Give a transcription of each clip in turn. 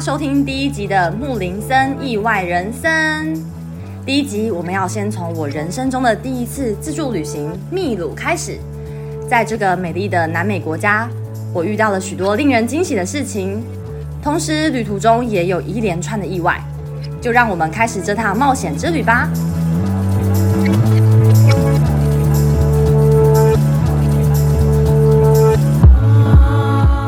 收听第一集的木林森意外人生。第一集我们要先从我人生中的第一次自助旅行秘鲁开始。在这个美丽的南美国家，我遇到了许多令人惊喜的事情，同时旅途中也有一连串的意外。就让我们开始这趟冒险之旅吧。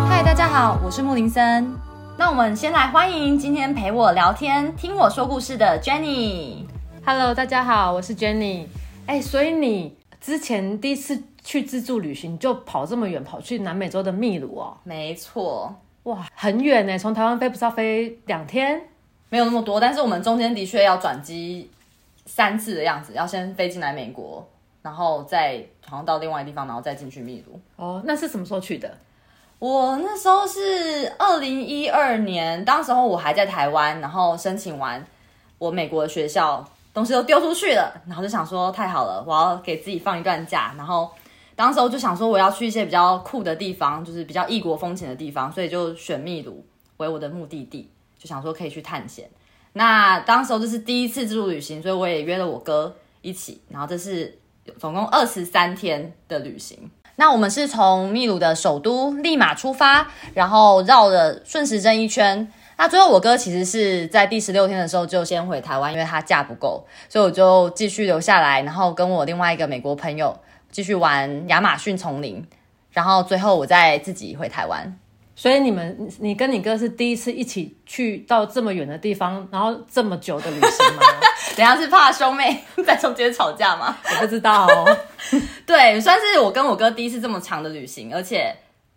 嗨，大家好，我是木林森。那我们先来欢迎今天陪我聊天、听我说故事的 Jenny。Hello，大家好，我是 Jenny。哎，所以你之前第一次去自助旅行就跑这么远，跑去南美洲的秘鲁哦？没错，哇，很远呢，从台湾飞不是要飞两天？没有那么多，但是我们中间的确要转机三次的样子，要先飞进来美国，然后再好像到另外一个地方，然后再进去秘鲁。哦，那是什么时候去的？我那时候是二零一二年，当时候我还在台湾，然后申请完我美国的学校，东西都丢出去了，然后就想说太好了，我要给自己放一段假，然后当时候就想说我要去一些比较酷的地方，就是比较异国风情的地方，所以就选秘鲁为我的目的地，就想说可以去探险。那当时候这是第一次自助旅行，所以我也约了我哥一起，然后这是总共二十三天的旅行。那我们是从秘鲁的首都利马出发，然后绕了顺时针一圈。那最后我哥其实是在第十六天的时候就先回台湾，因为他假不够，所以我就继续留下来，然后跟我另外一个美国朋友继续玩亚马逊丛林，然后最后我再自己回台湾。所以你们，你跟你哥是第一次一起去到这么远的地方，然后这么久的旅行吗？等下是怕兄妹 在中间吵架吗？我不知道哦。对，算是我跟我哥第一次这么长的旅行，而且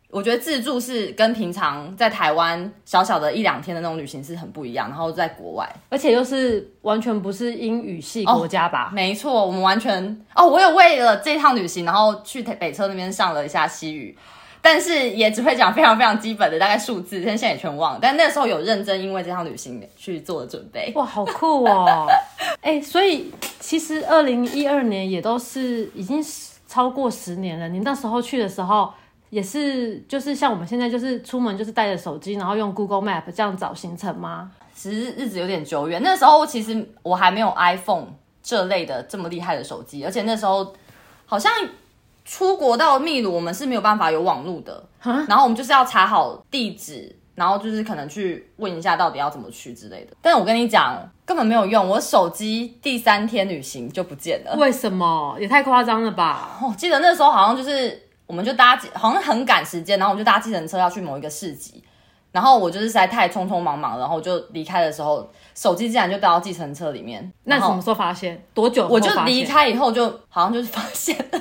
我觉得自助是跟平常在台湾小小的一两天的那种旅行是很不一样。然后在国外，而且又是完全不是英语系国家吧？哦，没错，我们完全哦，我有为了这趟旅行，然后去北车那边上了一下西语。但是也只会讲非常非常基本的大概数字，但现在也全忘了。但那时候有认真，因为这趟旅行去做了准备。哇，好酷哦！哎、欸，所以其实二零一二年也都是已经超过十年了。你那时候去的时候，也是就是像我们现在就是出门就是带着手机，然后用 Google Map 这样找行程吗？其实日子有点久远，那时候其实我还没有 iPhone 这类的这么厉害的手机，而且那时候好像。出国到秘鲁，我们是没有办法有网路的，然后我们就是要查好地址，然后就是可能去问一下到底要怎么去之类的。但我跟你讲，根本没有用，我手机第三天旅行就不见了。为什么？也太夸张了吧！我记得那时候好像就是，我们就搭，好像很赶时间，然后我们就搭计程车要去某一个市集。然后我就是实在太匆匆忙忙，然后就离开的时候，手机竟然就掉到计程车里面。那什么时候发现？多久？我就离开以后就好像就是发现了，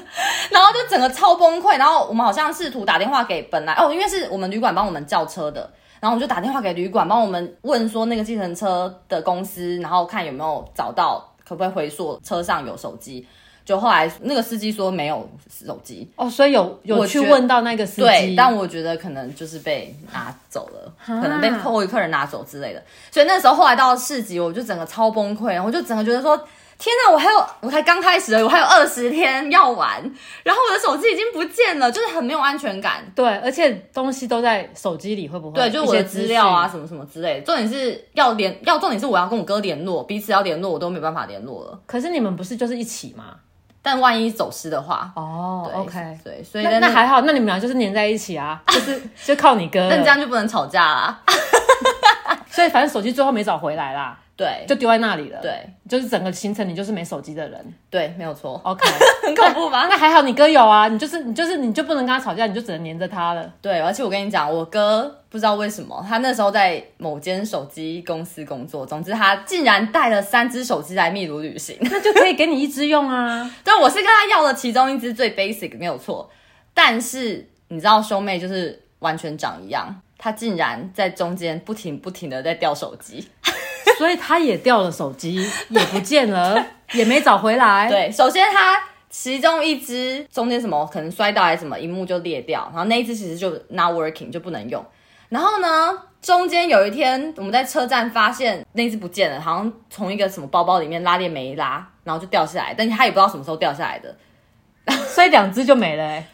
然后就整个超崩溃。然后我们好像试图打电话给本来哦，因为是我们旅馆帮我们叫车的，然后我们就打电话给旅馆帮我们问说那个计程车的公司，然后看有没有找到，可不可以回溯车上有手机。就后来那个司机说没有手机哦，所以有有去问到那个司机，对，但我觉得可能就是被拿走了，可能被后一客人拿走之类的。所以那时候后来到市集，我就整个超崩溃，然后我就整个觉得说，天哪，我还有我才刚开始而已，我还有二十天要玩，然后我的手机已经不见了，就是很没有安全感。对，而且东西都在手机里，会不会？对，就是我的资料啊，什么什么之类的。重点是要联，要重点是我要跟我哥联络，彼此要联络，我都没办法联络了。可是你们不是就是一起吗？但万一走失的话，哦，OK，对，所以那，那还好，那你们俩就是黏在一起啊，就是就靠你哥，那这样就不能吵架啦。所以反正手机最后没找回来啦。对，就丢在那里了。对，就是整个行程你就是没手机的人。对，没有错。OK，很恐怖吧？那还好你哥有啊，你就是你就是你就不能跟他吵架，你就只能黏着他了。对，而且我跟你讲，我哥不知道为什么，他那时候在某间手机公司工作，总之他竟然带了三只手机来秘鲁旅行，那就可以给你一只用啊。对，我是跟他要了其中一只最 basic 没有错，但是你知道兄妹就是完全长一样，他竟然在中间不停不停的在掉手机。所以他也掉了手机，也不见了，也没找回来。对，首先他其中一只中间什么可能摔到还是什么，荧幕就裂掉，然后那一只其实就 not working 就不能用。然后呢，中间有一天我们在车站发现那只不见了，好像从一个什么包包里面拉链没拉，然后就掉下来，但是他也不知道什么时候掉下来的，所以两只就没了欸。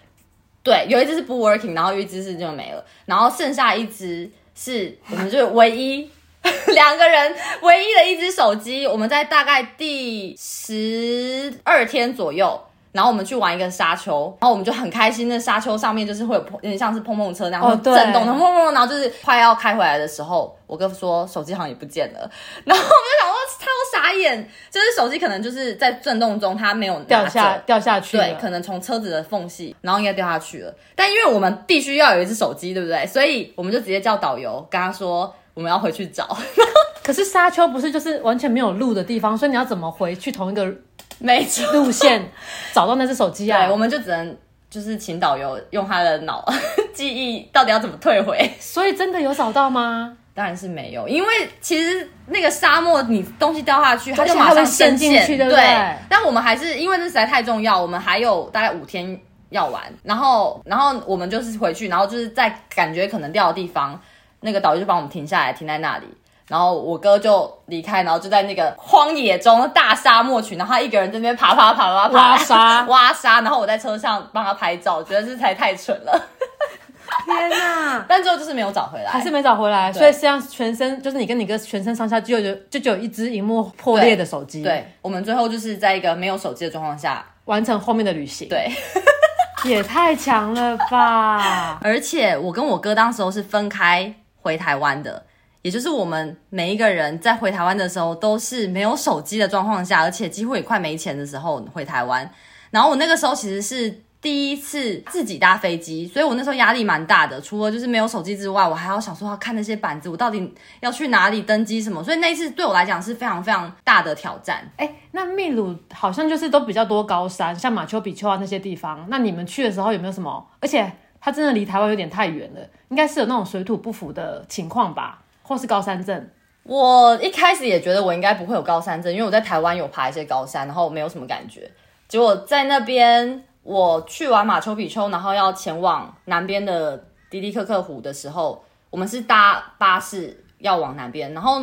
对，有一只是不 working，然后有一只是就没了，然后剩下一只。是我们就唯一 两个人唯一的一只手机。我们在大概第十二天左右。然后我们去玩一个沙丘，然后我们就很开心。那沙丘上面就是会有有点像是碰碰车那样震动，的碰碰。然后就是快要开回来的时候，我哥说手机好像也不见了。然后我们就想说超傻眼，就是手机可能就是在震动中它没有掉下掉下去，对，可能从车子的缝隙，然后应该掉下去了。但因为我们必须要有一只手机，对不对？所以我们就直接叫导游跟他说我们要回去找。可是沙丘不是就是完全没有路的地方，所以你要怎么回去同一个？路线 找到那只手机啊！对，我们就只能就是请导游用他的脑 记忆，到底要怎么退回。所以真的有找到吗？当然是没有，因为其实那个沙漠，你东西掉下去，它就马上陷进去，对不对？对。但我们还是因为那实在太重要，我们还有大概五天要玩，然后然后我们就是回去，然后就是在感觉可能掉的地方，那个导游就帮我们停下来，停在那里。然后我哥就离开，然后就在那个荒野中大沙漠群，然后他一个人在那边爬爬爬爬爬挖沙 挖沙，然后我在车上帮他拍照，觉得这才太蠢了。天哪！但最后就是没有找回来，还是没找回来。所以实际上全身就是你跟你哥全身上下就有就就有一只荧幕破裂的手机。对，对，我们最后就是在一个没有手机的状况下完成后面的旅行。对，也太强了吧！而且我跟我哥当时候是分开回台湾的。也就是我们每一个人在回台湾的时候，都是没有手机的状况下，而且几乎也快没钱的时候回台湾。然后我那个时候其实是第一次自己搭飞机，所以我那时候压力蛮大的。除了就是没有手机之外，我还要想说要看那些板子，我到底要去哪里登机什么。所以那一次对我来讲是非常非常大的挑战。哎，那秘鲁好像就是都比较多高山，像马丘比丘啊那些地方。那你们去的时候有没有什么？而且它真的离台湾有点太远了，应该是有那种水土不服的情况吧？或是高山症，我一开始也觉得我应该不会有高山症，因为我在台湾有爬一些高山，然后没有什么感觉。结果在那边，我去完马丘比丘，然后要前往南边的迪迪克克湖的时候，我们是搭巴士要往南边，然后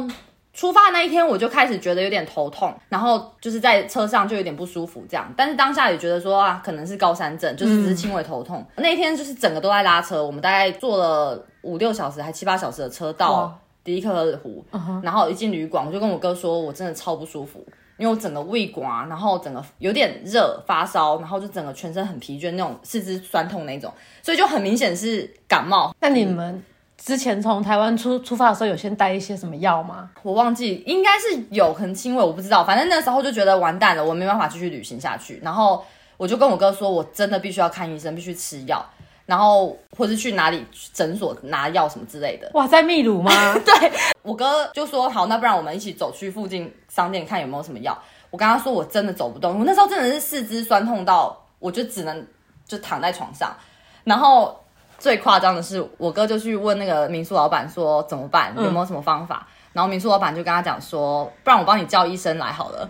出发那一天我就开始觉得有点头痛，然后就是在车上就有点不舒服这样。但是当下也觉得说啊，可能是高山症，就是只是轻微头痛。嗯、那一天就是整个都在拉车，我们大概坐了五六小时还七八小时的车到。迪克克湖，uh huh. 然后一进旅馆，我就跟我哥说，我真的超不舒服，因为我整个胃管，然后整个有点热发烧，然后就整个全身很疲倦，那种四肢酸痛那种，所以就很明显是感冒。那你们之前从台湾出出发的时候，有先带一些什么药吗？我忘记，应该是有，可能轻微，我不知道。反正那时候就觉得完蛋了，我没办法继续旅行下去。然后我就跟我哥说，我真的必须要看医生，必须吃药。然后或是去哪里诊所拿药什么之类的。哇，在秘鲁吗？对，我哥就说好，那不然我们一起走去附近商店看有没有什么药。我跟他说我真的走不动，我那时候真的是四肢酸痛到我就只能就躺在床上。然后最夸张的是，我哥就去问那个民宿老板说怎么办，有没有什么方法？嗯、然后民宿老板就跟他讲说，不然我帮你叫医生来好了。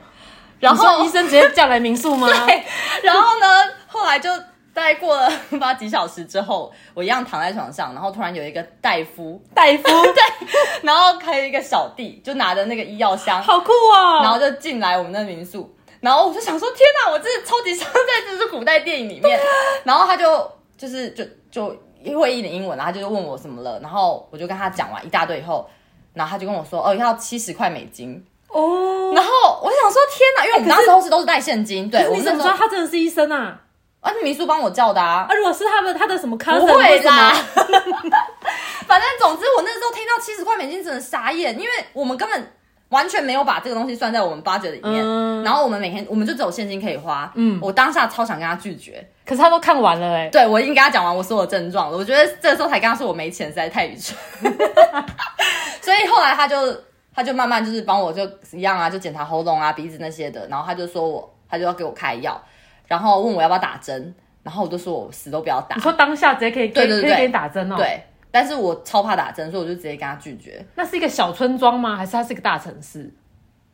然后医生直接叫来民宿吗？对。然后呢，后来就。大概过了不知道几小时之后，我一样躺在床上，然后突然有一个大夫，大夫 对，然后还有一个小弟就拿着那个医药箱，好酷啊、哦！然后就进来我们的民宿，然后我就想说，天哪，我真的超级像在这是古代电影里面。啊、然后他就就是就就会一点英文，然后他就问我什么了，然后我就跟他讲完一大堆以后，然后他就跟我说，哦，要七十块美金哦。然后我想说，天哪，因为我们那时候是都是带现金，对，我怎么知道他真的是医生啊？啊，是民宿帮我叫的啊！啊，如果是他的他的什么康？不会啦。反正总之，我那时候听到七十块美金真的傻眼，因为我们根本完全没有把这个东西算在我们 budget 里面。嗯、然后我们每天我们就只有现金可以花。嗯，我当下超想跟他拒绝，可是他都看完了哎、欸。对，我已经跟他讲完我所有的症状了。我觉得这个时候才跟他说我没钱，实在太愚蠢。所以后来他就他就慢慢就是帮我就一样啊，就检查喉咙啊、鼻子那些的。然后他就说我他就要给我开药。然后问我要不要打针，然后我就说我死都不要打。你说当下直接可以对对对可以给你打针哦？对，但是我超怕打针，所以我就直接跟他拒绝。那是一个小村庄吗？还是它是一个大城市？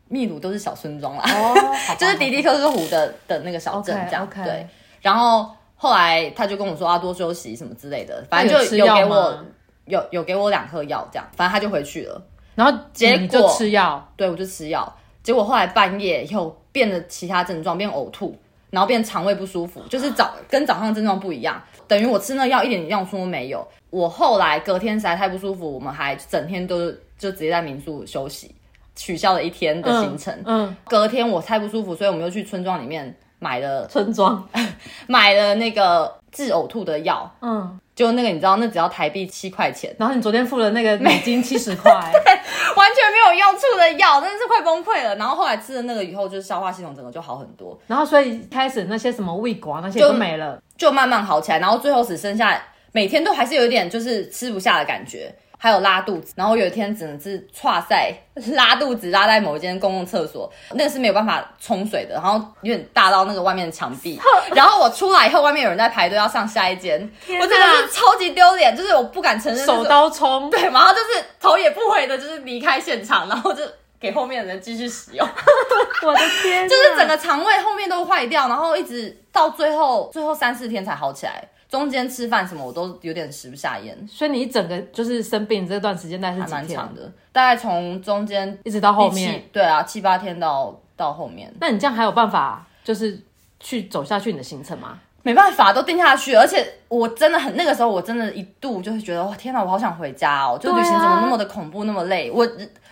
秘鲁都是小村庄啦，哦，就是迪迪克斯湖的的那个小镇这样。Okay, okay. 对，然后后来他就跟我说要多休息什么之类的，反正就有给我有有给我两颗药这样，反正他就回去了。然后结果就吃药，对我就吃药，结果后来半夜又变了其他症状，变呕吐。然后变肠胃不舒服，就是早跟早上症状不一样，等于我吃那个药一点用处都没有。我后来隔天实在太不舒服，我们还整天都就直接在民宿休息，取消了一天的行程。嗯，嗯隔天我太不舒服，所以我们又去村庄里面买了村庄 买了那个治呕吐的药。嗯，就那个你知道，那只要台币七块钱。然后你昨天付了那个美金七十 块，对，完全没有用处的药，真的是快崩溃了。然后后来吃了那个以后，就是消化系统整个就好很多。然后所以开始那些什么胃管那些都没了就，就慢慢好起来。然后最后只剩下。每天都还是有一点就是吃不下的感觉，还有拉肚子，然后有一天只能是剉赛 拉肚子，拉在某一间公共厕所，那个是没有办法冲水的，然后有点大到那个外面的墙壁，然后我出来以后，外面有人在排队要上下一间，我真的是超级丢脸，就是我不敢承认，手刀冲，对，然后就是头也不回的，就是离开现场，然后就给后面的人继续使用，我的天，就是整个肠胃后面都坏掉，然后一直到最后最后三四天才好起来。中间吃饭什么我都有点食不下咽，所以你一整个就是生病这段时间大概是几天？还蛮长的，大概从中间一直到后面，对啊，七八天到到后面。那你这样还有办法就是去走下去你的行程吗？没办法，都定下去，而且我真的很那个时候我真的一度就会觉得哇天哪，我好想回家哦！就旅行怎么那么的恐怖，那么累？我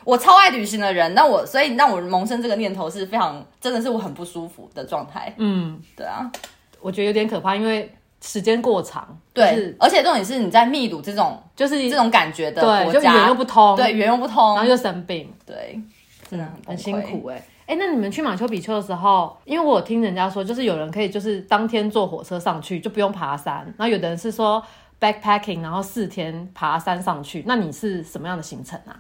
我超爱旅行的人，那我所以让我萌生这个念头是非常真的是我很不舒服的状态。嗯，对啊，我觉得有点可怕，因为。时间过长，对，就是、而且重点是你在秘鲁这种就是这种感觉的国家，对，就语言又不通，对，语言又不通，然后又生病，对，真的很很辛苦哎、欸、哎、欸，那你们去马丘比丘的时候，因为我有听人家说，就是有人可以就是当天坐火车上去，就不用爬山，然后有的人是说 backpacking，然后四天爬山上去，那你是什么样的行程啊？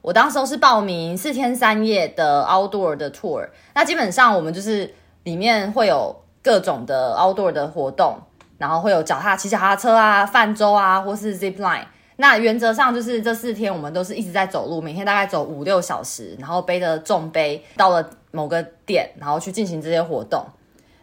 我当时是报名四天三夜的 outdoor 的 tour，那基本上我们就是里面会有各种的 outdoor 的活动。然后会有脚踏骑脚踏车啊、泛舟啊，或是 zip line。那原则上就是这四天我们都是一直在走路，每天大概走五六小时，然后背着重背到了某个点，然后去进行这些活动。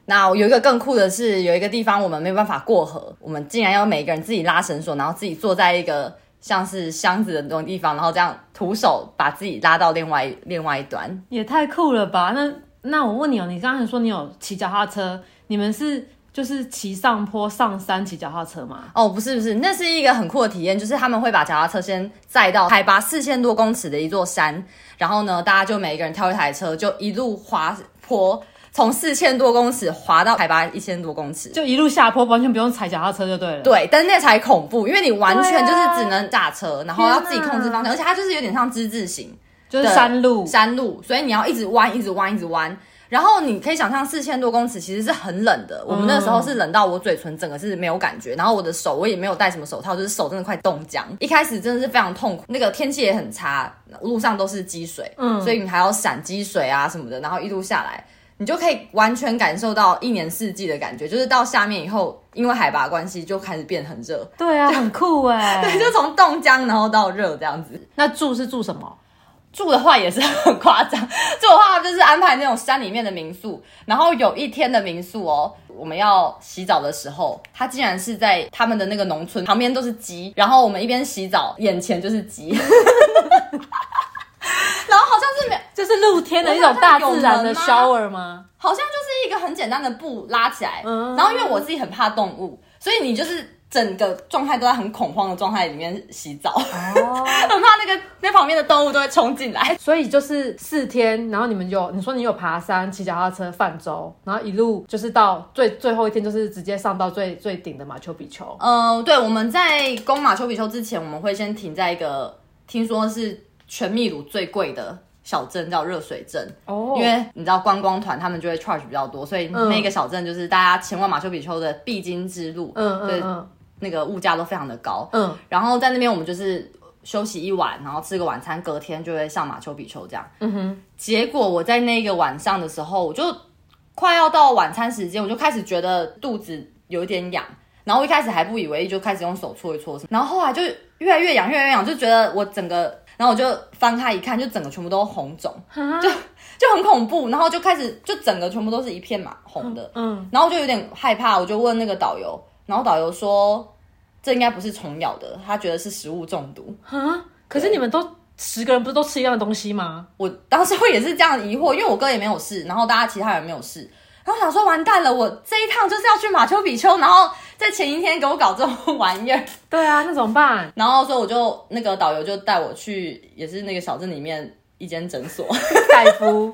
那有一个更酷的是，有一个地方我们没有办法过河，我们竟然要每个人自己拉绳索，然后自己坐在一个像是箱子的那种地方，然后这样徒手把自己拉到另外另外一端，也太酷了吧？那那我问你哦，你刚才说你有骑脚踏车，你们是？就是骑上坡上山骑脚踏车吗？哦，不是不是，那是一个很酷的体验。就是他们会把脚踏车先载到海拔四千多公尺的一座山，然后呢，大家就每一个人挑一台车，就一路滑坡，从四千多公尺滑到海拔一千多公尺，就一路下坡，完全不用踩脚踏车就对了。对，但是那才恐怖，因为你完全就是只能驾车，啊、然后要自己控制方向，而且它就是有点像之字形，就是山路，山路，所以你要一直弯，一直弯，一直弯。然后你可以想象四千多公尺其实是很冷的，我们那时候是冷到我嘴唇整个是没有感觉，然后我的手我也没有戴什么手套，就是手真的快冻僵。一开始真的是非常痛苦，那个天气也很差，路上都是积水，嗯，所以你还要闪积水啊什么的，然后一路下来，你就可以完全感受到一年四季的感觉，就是到下面以后，因为海拔关系就开始变很热。对啊，很酷哎，对，就从冻僵然后到热这样子。那住是住什么？住的话也是很夸张，住的话就是安排那种山里面的民宿，然后有一天的民宿哦，我们要洗澡的时候，他竟然是在他们的那个农村旁边都是鸡，然后我们一边洗澡，眼前就是鸡，然后好像是没，就是露天的一种大自然的 shower 吗？好像就是一个很简单的布拉起来，然后因为我自己很怕动物，所以你就是。整个状态都在很恐慌的状态里面洗澡，哦、很怕那个那旁边的动物都会冲进来。所以就是四天，然后你们有你说你有爬山、骑脚踏车、泛舟，然后一路就是到最最后一天，就是直接上到最最顶的马丘比丘。嗯，对，我们在攻马丘比丘之前，我们会先停在一个听说是全秘鲁最贵的小镇，叫热水镇。哦，因为你知道观光团他们就会 charge 比较多，所以那个小镇就是大家前往马丘比丘的必经之路。嗯嗯嗯。那个物价都非常的高，嗯，然后在那边我们就是休息一晚，然后吃个晚餐，隔天就会上马丘比丘这样，嗯哼。结果我在那个晚上的时候，我就快要到晚餐时间，我就开始觉得肚子有一点痒，然后我一开始还不以为意，就开始用手搓一搓，然后后来就越来越痒，越来越痒，就觉得我整个，然后我就翻开一看，就整个全部都红肿，就就很恐怖，然后就开始就整个全部都是一片嘛红的，嗯，嗯。然后就有点害怕，我就问那个导游。然后导游说，这应该不是虫咬的，他觉得是食物中毒。哈，可是你们都十个人不是都吃一样的东西吗？我当时会也是这样疑惑，因为我哥也没有事，然后大家其他人没有事，然后我想说完蛋了，我这一趟就是要去马丘比丘，然后在前一天给我搞这种玩意儿。对啊，那怎么办？然后所以我就那个导游就带我去，也是那个小镇里面一间诊所，大夫。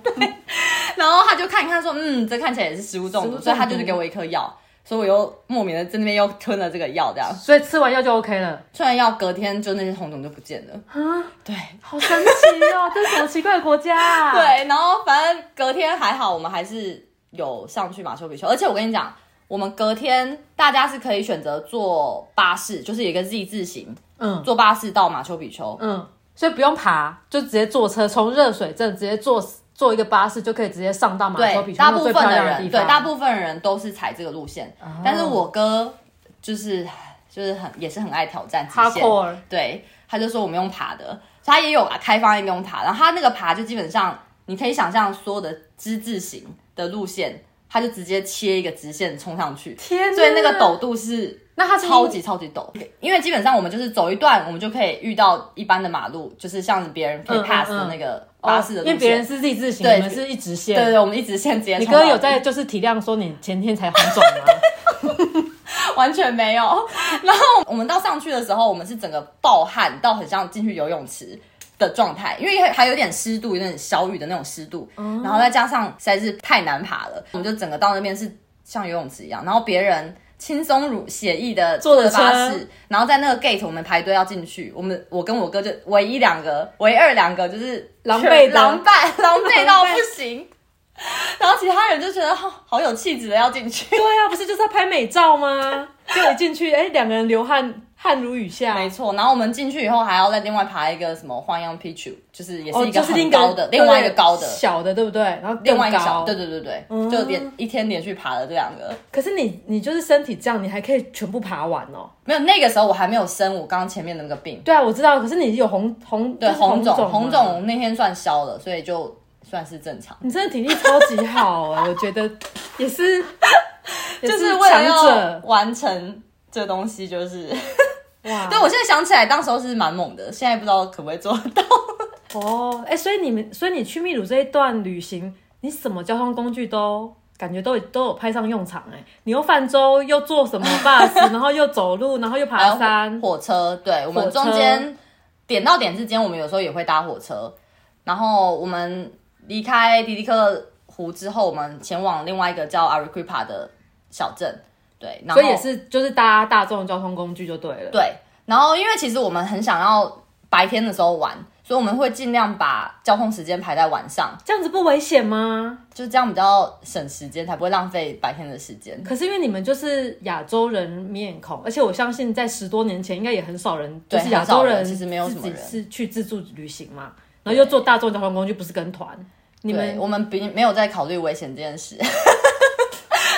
然后他就看一看说，嗯，这看起来也是食物中毒，所以他就是给我一颗药。所以我又莫名的在那边又吞了这个药，这样，所以吃完药就 OK 了。吃完药隔天就那些红肿就不见了。啊，对，好神奇哦，这是什么奇怪的国家啊？对，然后反正隔天还好，我们还是有上去马丘比丘，而且我跟你讲，我们隔天大家是可以选择坐巴士，就是有一个 Z 字形，嗯，坐巴士到马丘比丘，嗯，所以不用爬，就直接坐车从热水镇直接坐。坐一个巴士就可以直接上到马丘比丘，大部分的人对，大部分人都是踩这个路线。Oh. 但是我哥就是就是很也是很爱挑战极限.对，他就说我们用爬的，他也有开放一用爬。然后他那个爬就基本上你可以想象所有的之字形的路线，他就直接切一个直线冲上去，天哪，所以那个陡度是那它超级超级陡，因为基本上我们就是走一段，我们就可以遇到一般的马路，就是像别人可以 pass 的那个。巴士因为别人是 Z 字形，对，我们是一直线。对对，我们一直线直接。你哥有在就是体谅说你前天才红肿吗？完全没有。然后我们到上去的时候，我们是整个暴汗到很像进去游泳池的状态，因为还有点湿度，有点小雨的那种湿度。嗯然后再加上实在是太难爬了，我们就整个到那边是像游泳池一样。然后别人。轻松如写意的坐的巴士，然后在那个 gate 我们排队要进去，我们我跟我哥就唯一两个，唯二两个就是狼狈 狼狈狼狈到不行，然后其他人就觉得好好有气质的要进去。对啊，不是就是要拍美照吗？就一进去，哎，两个人流汗。汗如雨下，没错。然后我们进去以后，还要再另外爬一个什么花样 Picchu，就是也是一个很高的，另外一个高的小的，对不对？然后另外一个小，对对对对，就连一天连续爬了这两个。可是你你就是身体这样，你还可以全部爬完哦。没有，那个时候我还没有生我刚刚前面的那个病。对啊，我知道。可是你有红红对红肿红肿那天算消了，所以就算是正常。你真的体力超级好啊，我觉得 也是，就是为了要完成这东西，就是。哇！对，我现在想起来，当时候是蛮猛的，现在不知道可不可以做得到。哦，哎、欸，所以你们，所以你去秘鲁这一段旅行，你什么交通工具都感觉都都有派上用场哎、欸！你又泛舟，又坐什么 bus，然后又走路，然后又爬山，火车。对，我们中间点到点之间，我们有时候也会搭火车。然后我们离开迪迪克湖之后，我们前往另外一个叫阿瑞奎帕的小镇。对，然后所以也是就是搭大众交通工具就对了。对，然后因为其实我们很想要白天的时候玩，所以我们会尽量把交通时间排在晚上。这样子不危险吗？就是这样比较省时间，才不会浪费白天的时间。可是因为你们就是亚洲人面孔，而且我相信在十多年前应该也很少人，就是亚洲人其实没有什么人是去自助旅行嘛，然后又坐大众交通工具，不是跟团。你们我们并没有在考虑危险这件事。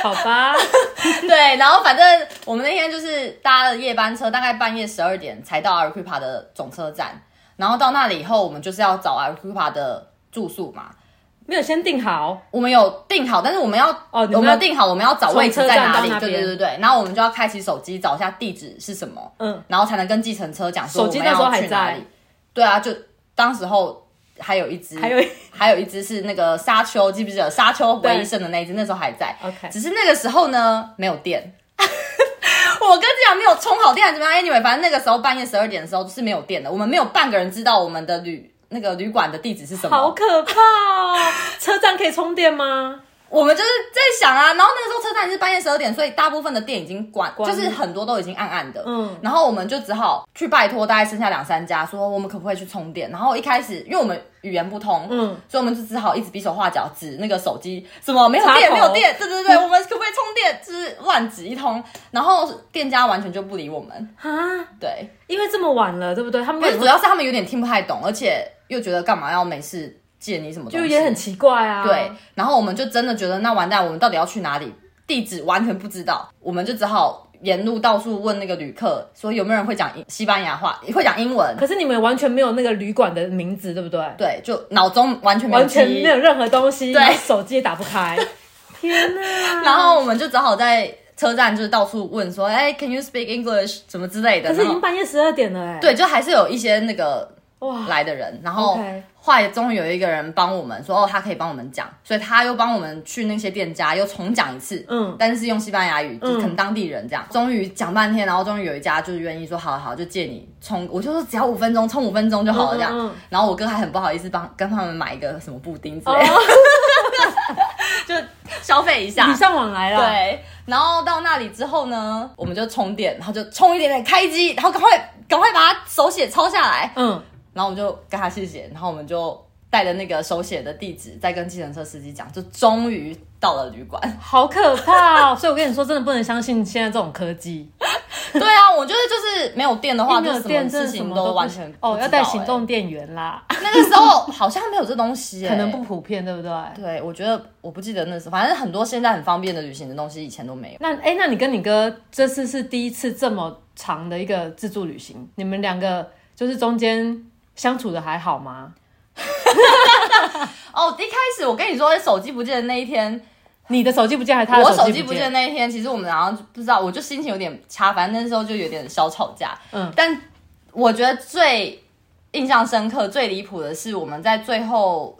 好吧，对，然后反正我们那天就是搭了夜班车，大概半夜十二点才到阿尔库帕的总车站。然后到那里以后，我们就是要找阿尔库帕的住宿嘛，没有先定好。我们有定好，但是我们要哦，我们要订好，我们要找位置在哪里？对对对对。然后我们就要开启手机找一下地址是什么，嗯，然后才能跟计程车讲说我们要去哪里。对啊，就当时候。还有一只，还有还有一只是那个沙丘，记不记得沙丘唯一剩的那一只？那时候还在。OK，只是那个时候呢，没有电。我跟你讲，没有充好电还是怎么样？Anyway，反正那个时候半夜十二点的时候是没有电的。我们没有半个人知道我们的旅那个旅馆的地址是什么。好可怕哦！车站可以充电吗？我们就是在想啊，然后那个时候车站是半夜十二点，所以大部分的店已经关，关就是很多都已经暗暗的。嗯，然后我们就只好去拜托大概剩下两三家，说我们可不可以去充电。然后一开始因为我们语言不通，嗯，所以我们就只好一直比手画脚指那个手机，什么没有电，没有电，对对对，我们可不可以充电？就是乱指一通，然后店家完全就不理我们啊。对，因为这么晚了，对不对？他们主要是他们有点听不太懂，而且又觉得干嘛要没事。借你什么东西？就也很奇怪啊。对，然后我们就真的觉得那完蛋，我们到底要去哪里？地址完全不知道，我们就只好沿路到处问那个旅客，说有没有人会讲西班牙话，会讲英文。可是你们完全没有那个旅馆的名字，对不对？对，就脑中完全没有完全没有任何东西，对，手机也打不开。天哪！然后我们就只好在车站就是到处问说，哎，Can you speak English？什么之类的。可是已经半夜十二点了，哎。对，就还是有一些那个。哇来的人，然后 OK 后来终于有一个人帮我们说，哦，他可以帮我们讲，所以他又帮我们去那些店家又重讲一次，嗯，但是用西班牙语，就可能嗯当地人这样，终于讲半天，然后终于有一家就是愿意说，好好好，就借你充，我就说只要五分钟，充五分钟就好了这样，嗯嗯嗯。然后我哥还很不好意思帮跟他们买一个什么布丁之类的，哦。就消费一下，礼尚往来啦。，对，然后到那里之后呢，我们就充电，然后就充一点点开机，然后赶快赶快把它手写抄下来，嗯，然后我们就跟他谢谢，然后我们就带着那个手写的地址，再跟计程车司机讲，就终于到了旅馆。好可怕哦！所以我跟你说，真的不能相信现在这种科技，对啊，我觉得就是没有电的话，没有就什么电事情都完全不哦，要带行动电源啦，那个时候好像没有这东西、欸，可能不普遍，对不对？对，我觉得我不记得那时候，反正很多现在很方便的旅行的东西以前都没有。那哎，那你跟你哥这次是第一次这么长的一个自助旅行，你们两个就是中间相处的还好吗？哦，一开始我跟你说手机不见的那一天，你的手机不见还是他的我手机不机不见的那一天，其实我们好像不知道，我就心情有点差，反正那时候就有点小吵架。嗯，但我觉得最印象深刻、最离谱的是我们在最后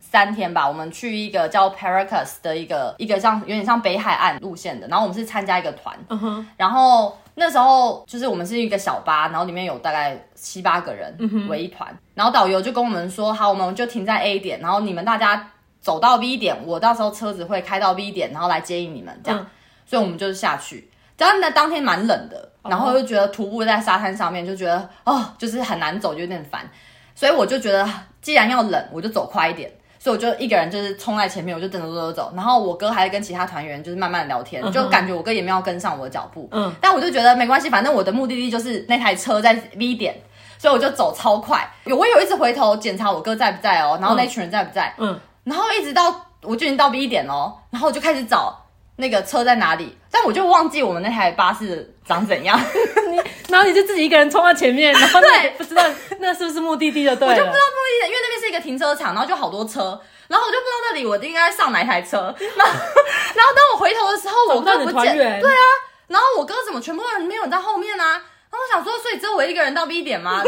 三天吧，我们去一个叫 Paracas 的一个一个像有点像北海岸路线的，然后我们是参加一个团，嗯哼，然后那时候就是我们是一个小巴，然后里面有大概七八个人为一团，然后导游就跟我们说，好，我们就停在 A 点，然后你们大家走到 B 点，我到时候车子会开到 B 点，然后来接应你们这样，嗯。所以我们就是下去。但那当天蛮冷的，然后又觉得徒步在沙滩上面就觉得哦，就是很难走，就有点烦，所以我就觉得既然要冷，我就走快一点。所以我就一个人就是冲在前面，我就等着走走走，然后我哥还在跟其他团员就是慢慢聊天，嗯就感觉我哥也没有跟上我的脚步，嗯，但我就觉得没关系，反正我的目的地就是那台车在 V 点，所以我就走超快。有我有一直回头检查我哥在不在哦，然后那群人在不在，嗯，然后一直到我就已经到 V 点哦，然后我就开始找那个车在哪里，但我就忘记我们那台巴士长怎样，然后你就自己一个人冲到前面，然后你对也不知道 那是不是目的地就对了，我就不知道目的地，因为那边是一个停车场，然后就好多车，然后我就不知道那里我应该上哪一台车，然后 然后当我回头的时候，我哥不见，对啊，然后我哥怎么全部人没有人在后面啊？然后我想说，所以只有我一个人到 B 点吗？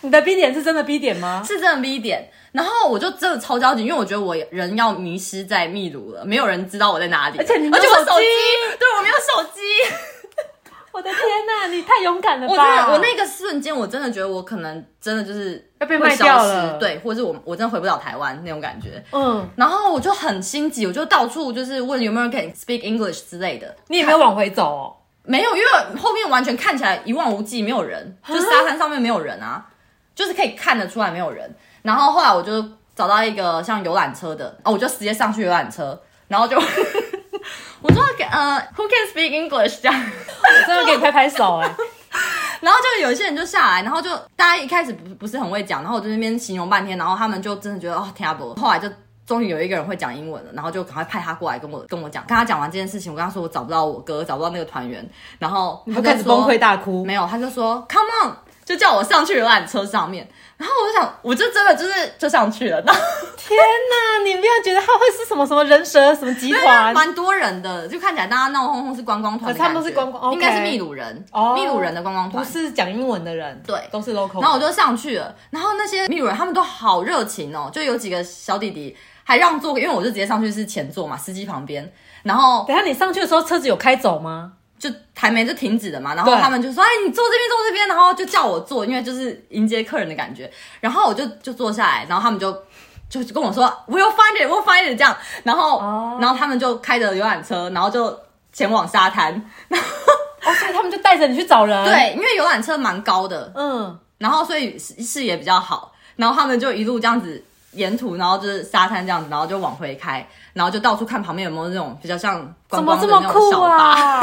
你的 B 点是真的 B 点吗？是真的 B 点，然后我就真的超焦急，因为我觉得我人要迷失在秘鲁了，没有人知道我在哪里，而且你没有手机而且我手机，对我没有手机。我的天呐，你太勇敢了吧！我真的，我那个瞬间，我真的觉得我可能真的就是要被卖会消失掉了对，或者是我我真的回不了台湾那种感觉。嗯，然后我就很心急，我就到处就是问有没有人可以 speak English 之类的。你也没有往回走哦。没有，因为后面完全看起来一望无际，没有人，就沙滩上面没有人啊，就是可以看得出来没有人。然后后来我就找到一个像游览车的，哦，我就直接上去游览车，然后就我说呃，Who can speak English 这样。我真的给你拍拍手哎、然后就有一些人就下来，然后就大家一开始不不是很会讲，然后我就在那边形容半天，然后他们就真的觉得哦听不懂，后来就终于有一个人会讲英文了，然后就赶快派他过来跟我跟我讲，跟他讲完这件事情，我跟他说我找不到我哥，找不到那个团员，然后他就开始崩溃大哭。没有，他就说 Come on，就叫我上去游览车上面，然后我就想，我就真的就是就上去了，然 后天哪，你不要觉得他会是什么什么人蛇什么集团？蛮多人的，就看起来大家闹哄哄是观光团他们，都是观光应该是秘鲁人，哦秘鲁人的观光不团。是讲英文的人，对都是 local。然后我就上去了，然后那些秘鲁人他们都好热情哦，就有几个小弟弟还让座，因为我就直接上去是前座嘛，司机旁边，然后等下你上去的时候，车子有开走吗？就台媒就停止了嘛，然后他们就说：“哎，你坐这边，坐这边。”然后就叫我坐，因为就是迎接客人的感觉。然后我就就坐下来，然后他们就就跟我说：“We'll find it, we'll find it。”这样，然后、哦然后他们就开着游览车，然后就前往沙滩。哦，所以他们就带着你去找人。对，因为游览车蛮高的，嗯，然后所以视视野比较好，然后他们就一路这样子沿途，然后就是沙滩这样子，然后就往回开，然后就到处看旁边有没有那种比较像观怎么这光的那种么酷小巴。啊？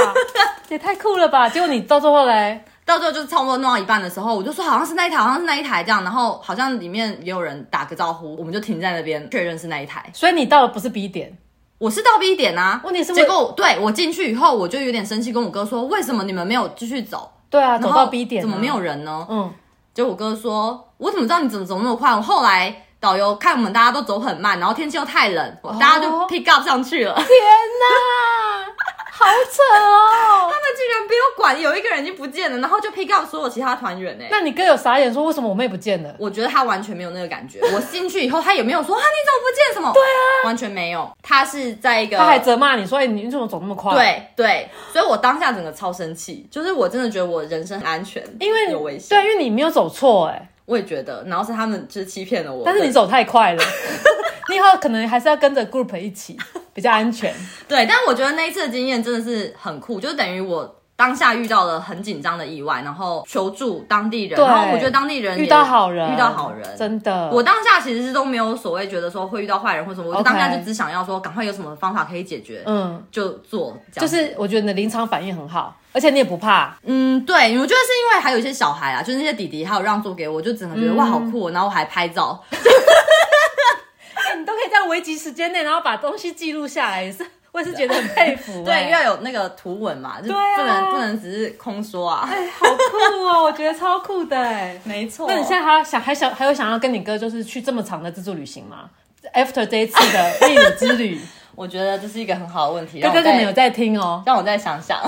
也太酷了吧！结果你到最后嘞，到最后就是差不多弄到一半的时候，我就说好像是那一台，好像是那一台这样，然后好像里面也有人打个招呼，我们就停在那边确认是那一台。所以你到的不是 B 点，我是到 B 点啊，问题是结果对我进去以后，我就有点生气，跟我哥说为什么你们没有继续走？对啊，走到 B 点、啊、怎么没有？人呢？嗯，结果我哥说，我怎么知道你怎么走那么快？我后来导游看我们大家都走很慢，然后天气又太冷，大家就 pick up 上去了。天哪，好扯哦！他们竟然不用管有一个人已经不见了，然后就 pick up 所有其他团员呢。那你哥有傻眼说为什么我妹不见了？我觉得他完全没有那个感觉。我进去以后，他也没有说啊，你怎么不见什么？对啊，完全没有。他是在一个，他还责骂你说你你怎么走那么快？对对，所以我当下整个超生气，就是我真的觉得我人身很安全，因为有危险。对，因为你没有走错哎。我也觉得，然后是他们就是欺骗了我。但是你走太快了，你以后可能还是要跟着 group 一起，比较安全。对，但我觉得那一次的经验真的是很酷，就等于我当下遇到了很紧张的意外，然后求助当地人，然后我觉得当地人遇到好人，遇到好人，真的。我当下其实是都没有所谓觉得说会遇到坏人或什么，我就当下就只想要说赶快有什么方法可以解决，嗯，就做。就是我觉得你的临场反应很好。而且你也不怕，嗯，对，我觉得是因为还有一些小孩啊，就是那些弟弟还有让座给我，就只能觉得、嗯、哇好酷，然后我还拍照，欸、你都可以在危急时间内，然后把东西记录下来，也是我也是觉得很佩服、欸，对，要有那个图文嘛，就不能、啊、不能只是空说啊，哎、欸，好酷哦，我觉得超酷的，哎，没错。那你现在还想还想还有想要跟你哥就是去这么长的自助旅行吗？After 这一次的秘鲁之旅。我觉得这是一个很好的问题。哥哥可能有在听哦，让我再想想。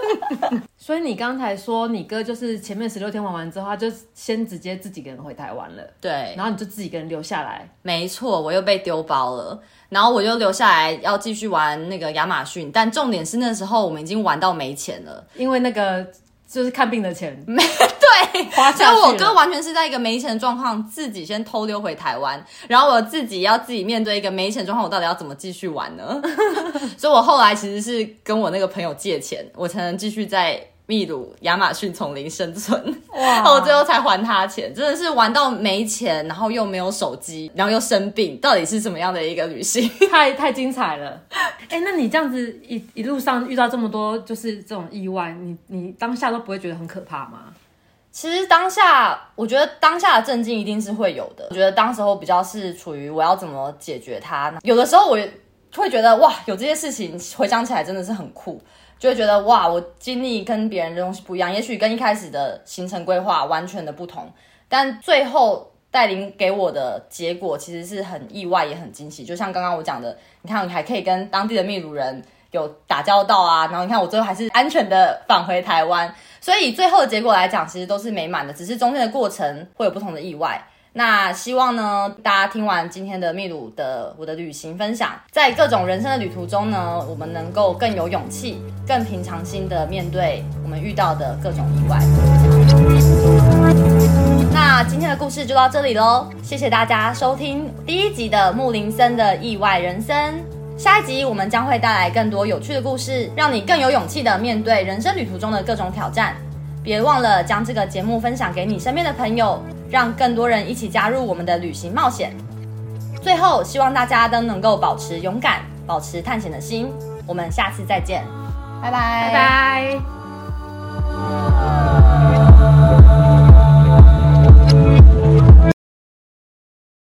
所以你刚才说你哥就是前面十六天玩完之后，他就先直接自己一个人回台湾了。对，然后你就自己一个人留下来。没错，我又被丢包了，然后我就留下来要继续玩那个亚马逊。但重点是那时候我们已经玩到没钱了，因为那个。就是看病的钱，没 对，所以我哥完全是在一个没钱的状况，自己先偷溜回台湾，然后我自己要自己面对一个没钱状况，我到底要怎么继续玩呢？所以我后来其实是跟我那个朋友借钱，我才能继续在。秘鲁亚马逊丛林生存，哇！我最后才还他钱，真的是玩到没钱，然后又没有手机，然后又生病，到底是什么样的一个旅行？太太精彩了！哎、欸，那你这样子一一路上遇到这么多就是这种意外，你你当下都不会觉得很可怕吗？其实当下，我觉得当下的震惊一定是会有的。我觉得当时候比较是处于我要怎么解决它。有的时候我会觉得哇，有这些事情回想起来真的是很酷。就会觉得哇，我经历跟别人的东西不一样，也许跟一开始的行程规划完全的不同，但最后带领给我的结果其实是很意外也很惊喜。就像刚刚我讲的，你看你还可以跟当地的秘鲁人有打交道啊，然后你看我最后还是安全的返回台湾，所以最后的结果来讲，其实都是美满的，只是中间的过程会有不同的意外。那希望呢，大家听完今天的秘鲁的我的旅行分享，在各种人生的旅途中呢，我们能够更有勇气、更平常心的面对我们遇到的各种意外。那今天的故事就到这里喽，谢谢大家收听第一集的木林森的意外人生。下一集我们将会带来更多有趣的故事，让你更有勇气的面对人生旅途中的各种挑战。别忘了将这个节目分享给你身边的朋友。让更多人一起加入我们的旅行冒险。最后，希望大家都能够保持勇敢，保持探险的心。我们下次再见，拜拜，拜拜。